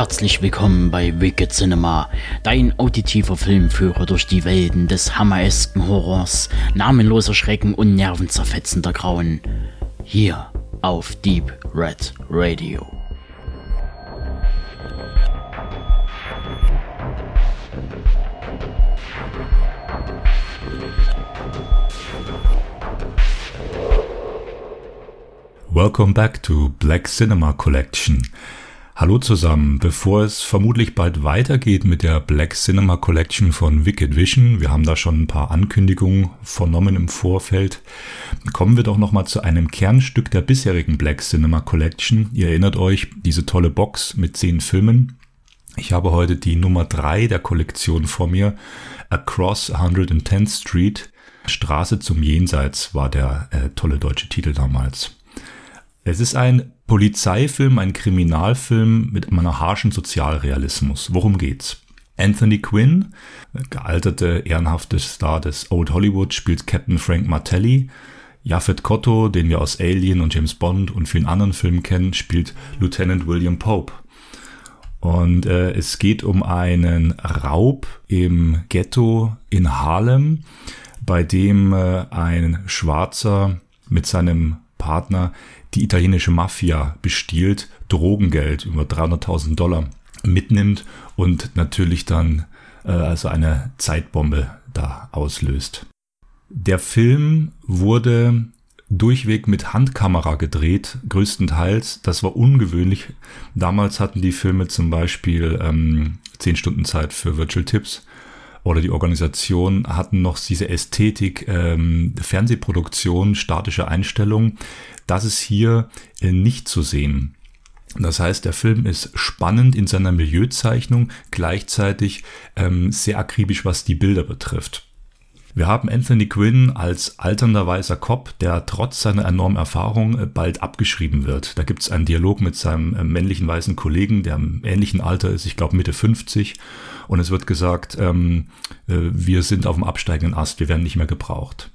Herzlich willkommen bei Wicked Cinema, dein auditiver Filmführer durch die Welten des hammeresken Horrors, namenloser Schrecken und nervenzerfetzender Grauen. Hier auf Deep Red Radio. Welcome back to Black Cinema Collection. Hallo zusammen, bevor es vermutlich bald weitergeht mit der Black Cinema Collection von Wicked Vision, wir haben da schon ein paar Ankündigungen vernommen im Vorfeld, kommen wir doch nochmal zu einem Kernstück der bisherigen Black Cinema Collection. Ihr erinnert euch, diese tolle Box mit zehn Filmen. Ich habe heute die Nummer drei der Kollektion vor mir, Across 110th Street, Straße zum Jenseits war der äh, tolle deutsche Titel damals. Es ist ein Polizeifilm, ein Kriminalfilm mit einem harschen Sozialrealismus. Worum geht's? Anthony Quinn, gealterte, ehrenhafte Star des Old Hollywood, spielt Captain Frank Martelli. Japhet Kotto, den wir aus Alien und James Bond und vielen anderen Filmen kennen, spielt Lieutenant William Pope. Und äh, es geht um einen Raub im Ghetto in Harlem, bei dem äh, ein Schwarzer mit seinem Partner die italienische Mafia bestiehlt, Drogengeld über 300.000 Dollar mitnimmt und natürlich dann äh, also eine Zeitbombe da auslöst. Der Film wurde durchweg mit Handkamera gedreht, größtenteils. Das war ungewöhnlich. Damals hatten die Filme zum Beispiel ähm, 10 Stunden Zeit für Virtual Tips oder die Organisation hatten noch diese Ästhetik, ähm, Fernsehproduktion, statische Einstellungen. Das ist hier äh, nicht zu sehen. Das heißt, der Film ist spannend in seiner Milieuzeichnung, gleichzeitig ähm, sehr akribisch, was die Bilder betrifft. Wir haben Anthony Quinn als alternder weißer Cop, der trotz seiner enormen Erfahrung äh, bald abgeschrieben wird. Da gibt es einen Dialog mit seinem äh, männlichen weißen Kollegen, der im ähnlichen Alter ist, ich glaube Mitte 50. Und es wird gesagt, ähm, äh, wir sind auf dem absteigenden Ast, wir werden nicht mehr gebraucht.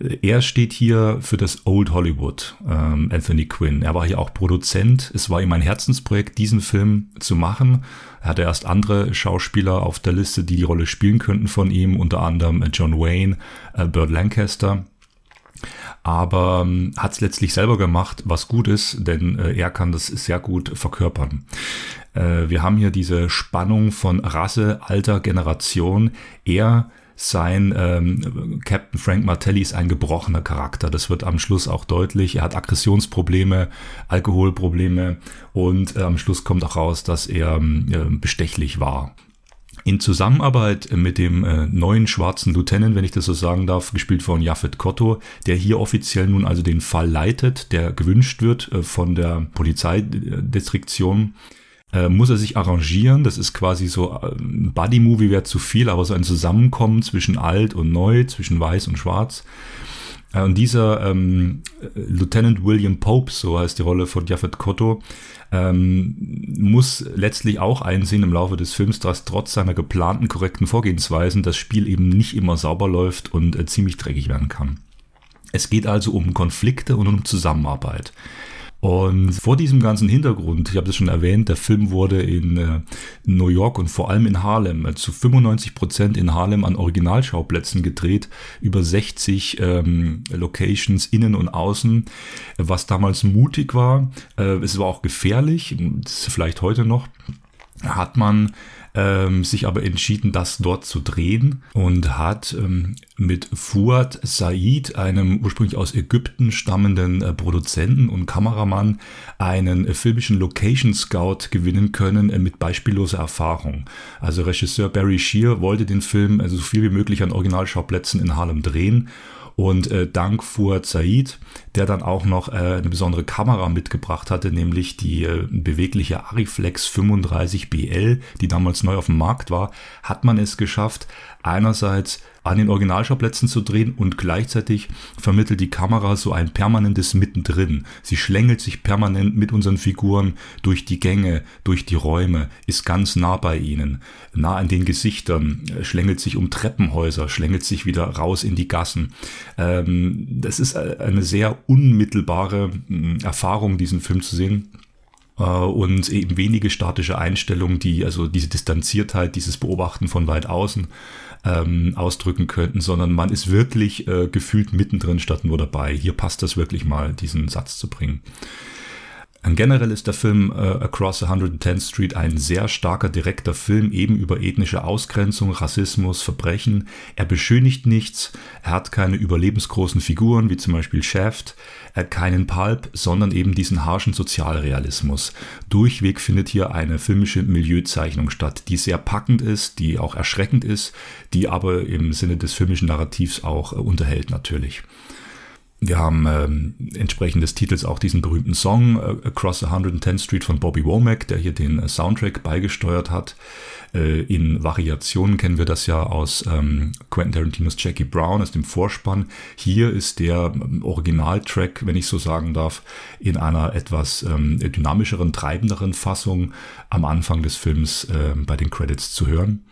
Er steht hier für das Old Hollywood, ähm, Anthony Quinn. Er war hier auch Produzent. Es war ihm ein Herzensprojekt, diesen Film zu machen. Er hatte erst andere Schauspieler auf der Liste, die die Rolle spielen könnten von ihm, unter anderem John Wayne, äh, Burt Lancaster aber ähm, hat es letztlich selber gemacht, was gut ist, denn äh, er kann das sehr gut verkörpern. Äh, wir haben hier diese Spannung von Rasse, Alter, Generation. Er sein ähm, Captain Frank Martelli ist ein gebrochener Charakter. Das wird am Schluss auch deutlich. Er hat Aggressionsprobleme, Alkoholprobleme und äh, am Schluss kommt auch raus, dass er äh, bestechlich war. In Zusammenarbeit mit dem äh, neuen schwarzen Lieutenant, wenn ich das so sagen darf, gespielt von Japhet Kotto, der hier offiziell nun also den Fall leitet, der gewünscht wird äh, von der Polizeidistriktion, äh, muss er sich arrangieren. Das ist quasi so äh, ein Buddy-Movie wäre zu viel, aber so ein Zusammenkommen zwischen alt und neu, zwischen weiß und schwarz. Äh, und dieser ähm, Lieutenant William Pope, so heißt die Rolle von Japhet Kotto, ähm, muss letztlich auch einsehen im Laufe des Films, dass trotz seiner geplanten korrekten Vorgehensweisen das Spiel eben nicht immer sauber läuft und äh, ziemlich dreckig werden kann. Es geht also um Konflikte und um Zusammenarbeit. Und vor diesem ganzen Hintergrund, ich habe das schon erwähnt, der Film wurde in äh, New York und vor allem in Harlem äh, zu 95 Prozent in Harlem an Originalschauplätzen gedreht, über 60 ähm, Locations innen und außen, was damals mutig war. Äh, es war auch gefährlich, das ist vielleicht heute noch hat man ähm, sich aber entschieden, das dort zu drehen und hat ähm, mit Fuad Said, einem ursprünglich aus Ägypten stammenden äh, Produzenten und Kameramann, einen äh, filmischen Location Scout gewinnen können äh, mit beispielloser Erfahrung. Also Regisseur Barry Shear wollte den Film also so viel wie möglich an Originalschauplätzen in Harlem drehen und äh, dank Fuad Said, der dann auch noch äh, eine besondere Kamera mitgebracht hatte, nämlich die äh, bewegliche Ariflex 35 BL, die damals neu auf dem Markt war, hat man es geschafft, einerseits an den Originalschauplätzen zu drehen und gleichzeitig vermittelt die Kamera so ein permanentes Mittendrin. Sie schlängelt sich permanent mit unseren Figuren durch die Gänge, durch die Räume, ist ganz nah bei ihnen, nah an den Gesichtern, schlängelt sich um Treppenhäuser, schlängelt sich wieder raus in die Gassen. Ähm, das ist eine sehr unmittelbare hm, Erfahrung, diesen Film zu sehen äh, und eben wenige statische Einstellungen, die also diese Distanziertheit, dieses Beobachten von weit außen ähm, ausdrücken könnten, sondern man ist wirklich äh, gefühlt mittendrin statt nur dabei. Hier passt das wirklich mal, diesen Satz zu bringen. Generell ist der Film äh, Across 110th Street ein sehr starker direkter Film eben über ethnische Ausgrenzung, Rassismus, Verbrechen. Er beschönigt nichts, er hat keine überlebensgroßen Figuren wie zum Beispiel Shaft, er hat keinen Pulp, sondern eben diesen harschen Sozialrealismus. Durchweg findet hier eine filmische Milieuzeichnung statt, die sehr packend ist, die auch erschreckend ist, die aber im Sinne des filmischen Narrativs auch äh, unterhält natürlich. Wir haben ähm, entsprechend des Titels auch diesen berühmten Song äh, Across 110th Street von Bobby Womack, der hier den äh, Soundtrack beigesteuert hat. Äh, in Variationen kennen wir das ja aus ähm, Quentin Tarantinos Jackie Brown, aus dem Vorspann. Hier ist der ähm, Originaltrack, wenn ich so sagen darf, in einer etwas ähm, dynamischeren, treibenderen Fassung am Anfang des Films äh, bei den Credits zu hören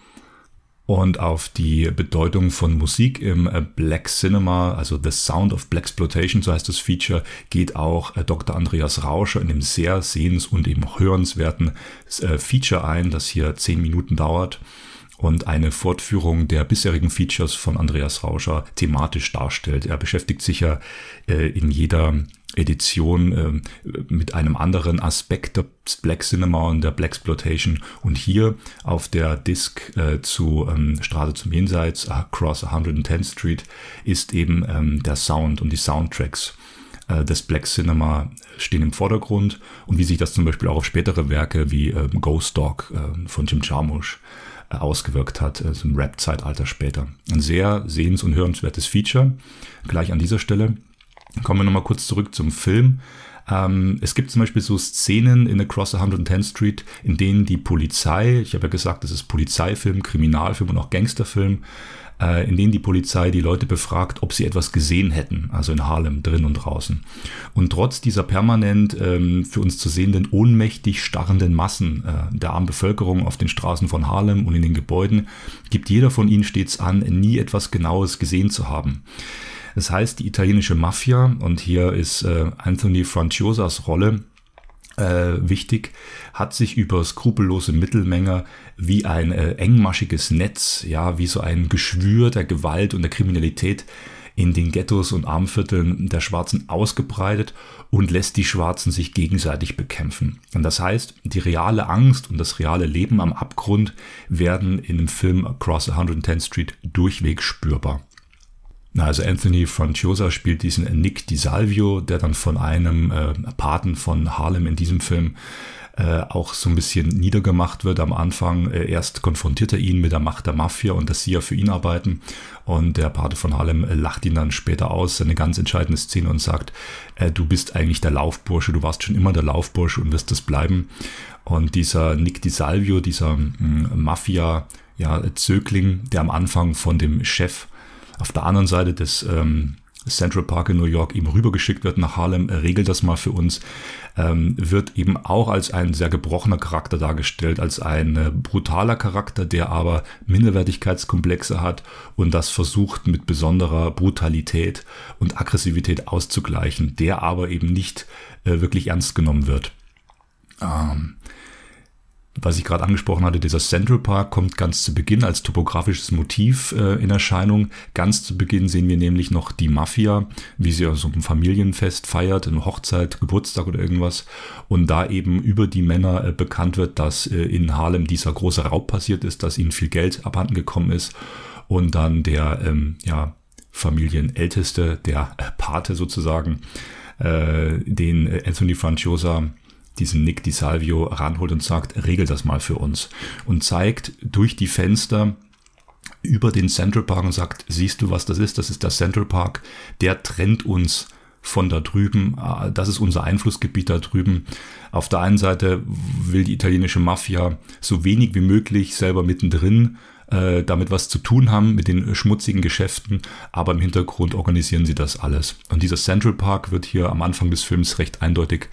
und auf die Bedeutung von Musik im äh, Black Cinema, also The Sound of Black Exploitation, so heißt das Feature, geht auch äh, Dr. Andreas Rauscher in dem sehr sehens- und eben hörenswerten äh, Feature ein, das hier zehn Minuten dauert und eine Fortführung der bisherigen Features von Andreas Rauscher thematisch darstellt. Er beschäftigt sich ja in jeder Edition äh, mit einem anderen Aspekt des Black Cinema und der Black Exploitation. Und hier auf der Disc äh, zu ähm, Straße zum Jenseits, Across 110th Street, ist eben ähm, der Sound und die Soundtracks äh, des Black Cinema stehen im Vordergrund und wie sich das zum Beispiel auch auf spätere Werke wie äh, Ghost Dog äh, von Jim Jarmusch äh, ausgewirkt hat, äh, so im Rap-Zeitalter später. Ein sehr sehens- und hörenswertes Feature, gleich an dieser Stelle. Kommen wir nochmal kurz zurück zum Film. Ähm, es gibt zum Beispiel so Szenen in Across 110th Street, in denen die Polizei, ich habe ja gesagt, das ist Polizeifilm, Kriminalfilm und auch Gangsterfilm, äh, in denen die Polizei die Leute befragt, ob sie etwas gesehen hätten, also in Harlem, drin und draußen. Und trotz dieser permanent ähm, für uns zu sehenden, ohnmächtig starrenden Massen äh, der armen Bevölkerung auf den Straßen von Harlem und in den Gebäuden, gibt jeder von ihnen stets an, nie etwas Genaues gesehen zu haben. Das heißt, die italienische Mafia, und hier ist äh, Anthony Franciosas Rolle äh, wichtig, hat sich über skrupellose Mittelmenge wie ein äh, engmaschiges Netz, ja, wie so ein Geschwür der Gewalt und der Kriminalität in den Ghettos und Armvierteln der Schwarzen ausgebreitet und lässt die Schwarzen sich gegenseitig bekämpfen. Und das heißt, die reale Angst und das reale Leben am Abgrund werden in dem Film Across 110th Street durchweg spürbar. Also Anthony Franciosa spielt diesen Nick DiSalvio, der dann von einem äh, Paten von Harlem in diesem Film äh, auch so ein bisschen niedergemacht wird am Anfang. Äh, erst konfrontiert er ihn mit der Macht der Mafia und dass sie ja für ihn arbeiten. Und der Pate von Harlem äh, lacht ihn dann später aus, eine ganz entscheidende Szene und sagt, äh, du bist eigentlich der Laufbursche, du warst schon immer der Laufbursche und wirst es bleiben. Und dieser Nick DiSalvio, dieser mm, Mafia, ja, der am Anfang von dem Chef auf der anderen Seite des ähm, Central Park in New York ihm rübergeschickt wird nach Harlem, regelt das mal für uns, ähm, wird eben auch als ein sehr gebrochener Charakter dargestellt, als ein äh, brutaler Charakter, der aber Minderwertigkeitskomplexe hat und das versucht mit besonderer Brutalität und Aggressivität auszugleichen, der aber eben nicht äh, wirklich ernst genommen wird. Ähm, was ich gerade angesprochen hatte, dieser Central Park kommt ganz zu Beginn als topografisches Motiv äh, in Erscheinung. Ganz zu Beginn sehen wir nämlich noch die Mafia, wie sie so ein Familienfest feiert, eine Hochzeit, Geburtstag oder irgendwas. Und da eben über die Männer äh, bekannt wird, dass äh, in Harlem dieser große Raub passiert ist, dass ihnen viel Geld abhanden gekommen ist. Und dann der ähm, ja, Familienälteste, der Pate sozusagen, äh, den Anthony Franciosa diesen Nick Di Salvio ranholt und sagt, regel das mal für uns. Und zeigt durch die Fenster über den Central Park und sagt, siehst du, was das ist? Das ist der Central Park. Der trennt uns von da drüben. Ah, das ist unser Einflussgebiet da drüben. Auf der einen Seite will die italienische Mafia so wenig wie möglich selber mittendrin äh, damit was zu tun haben mit den schmutzigen Geschäften, aber im Hintergrund organisieren sie das alles. Und dieser Central Park wird hier am Anfang des Films recht eindeutig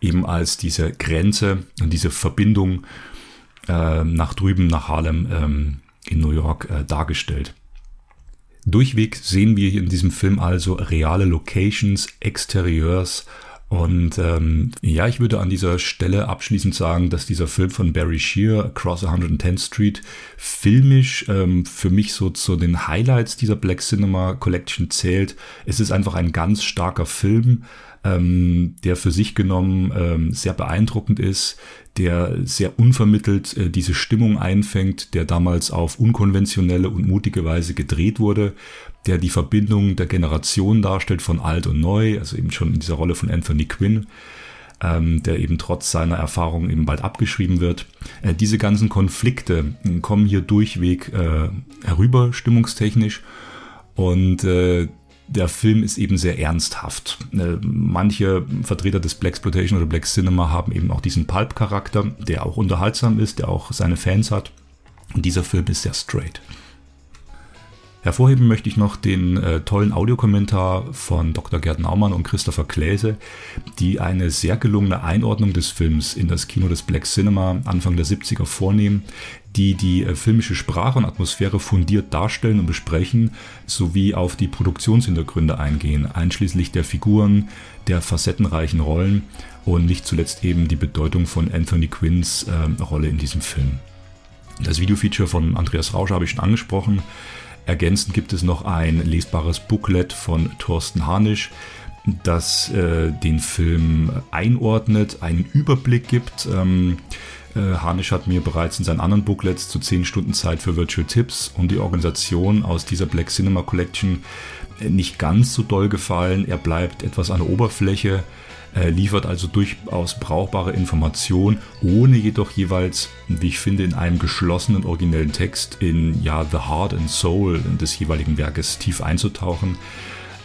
eben als diese Grenze und diese Verbindung äh, nach drüben, nach Harlem ähm, in New York äh, dargestellt. Durchweg sehen wir hier in diesem Film also reale Locations, Exterieurs und ähm, ja, ich würde an dieser Stelle abschließend sagen, dass dieser Film von Barry Shear, Across 110th Street, filmisch ähm, für mich so zu den Highlights dieser Black Cinema Collection zählt. Es ist einfach ein ganz starker Film, ähm, der für sich genommen ähm, sehr beeindruckend ist, der sehr unvermittelt äh, diese Stimmung einfängt, der damals auf unkonventionelle und mutige Weise gedreht wurde, der die Verbindung der Generation darstellt von alt und neu, also eben schon in dieser Rolle von Anthony Quinn, ähm, der eben trotz seiner Erfahrung eben bald abgeschrieben wird. Äh, diese ganzen Konflikte äh, kommen hier durchweg äh, herüber, stimmungstechnisch. Und äh, der Film ist eben sehr ernsthaft. Äh, manche Vertreter des Black Exploitation oder Black Cinema haben eben auch diesen Pulp-Charakter, der auch unterhaltsam ist, der auch seine Fans hat. Und dieser Film ist sehr straight. Hervorheben möchte ich noch den äh, tollen Audiokommentar von Dr. Gerd Naumann und Christopher Kläse, die eine sehr gelungene Einordnung des Films in das Kino des Black Cinema Anfang der 70er vornehmen, die die äh, filmische Sprache und Atmosphäre fundiert darstellen und besprechen, sowie auf die Produktionshintergründe eingehen, einschließlich der Figuren, der facettenreichen Rollen und nicht zuletzt eben die Bedeutung von Anthony Quinns äh, Rolle in diesem Film. Das Videofeature von Andreas Rauscher habe ich schon angesprochen. Ergänzend gibt es noch ein lesbares Booklet von Thorsten Harnisch, das äh, den Film einordnet, einen Überblick gibt. Ähm, äh, Harnisch hat mir bereits in seinen anderen Booklets zu 10 Stunden Zeit für Virtual Tips und die Organisation aus dieser Black Cinema Collection äh, nicht ganz so doll gefallen. Er bleibt etwas an der Oberfläche äh, liefert also durchaus brauchbare Informationen, ohne jedoch jeweils, wie ich finde, in einem geschlossenen originellen Text in ja, The Heart and Soul des jeweiligen Werkes tief einzutauchen,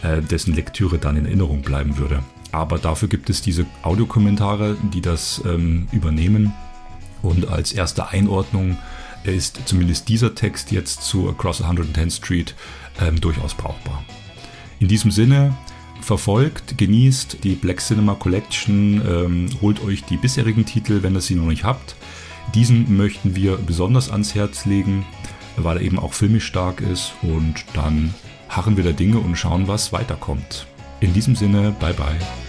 äh, dessen Lektüre dann in Erinnerung bleiben würde. Aber dafür gibt es diese Audiokommentare, die das ähm, übernehmen. Und als erste Einordnung ist zumindest dieser Text jetzt zu Across 110th Street ähm, durchaus brauchbar. In diesem Sinne, verfolgt, genießt die Black Cinema Collection, ähm, holt euch die bisherigen Titel, wenn ihr sie noch nicht habt. Diesen möchten wir besonders ans Herz legen, weil er eben auch filmisch stark ist und dann harren wir der Dinge und schauen, was weiterkommt. In diesem Sinne, bye bye.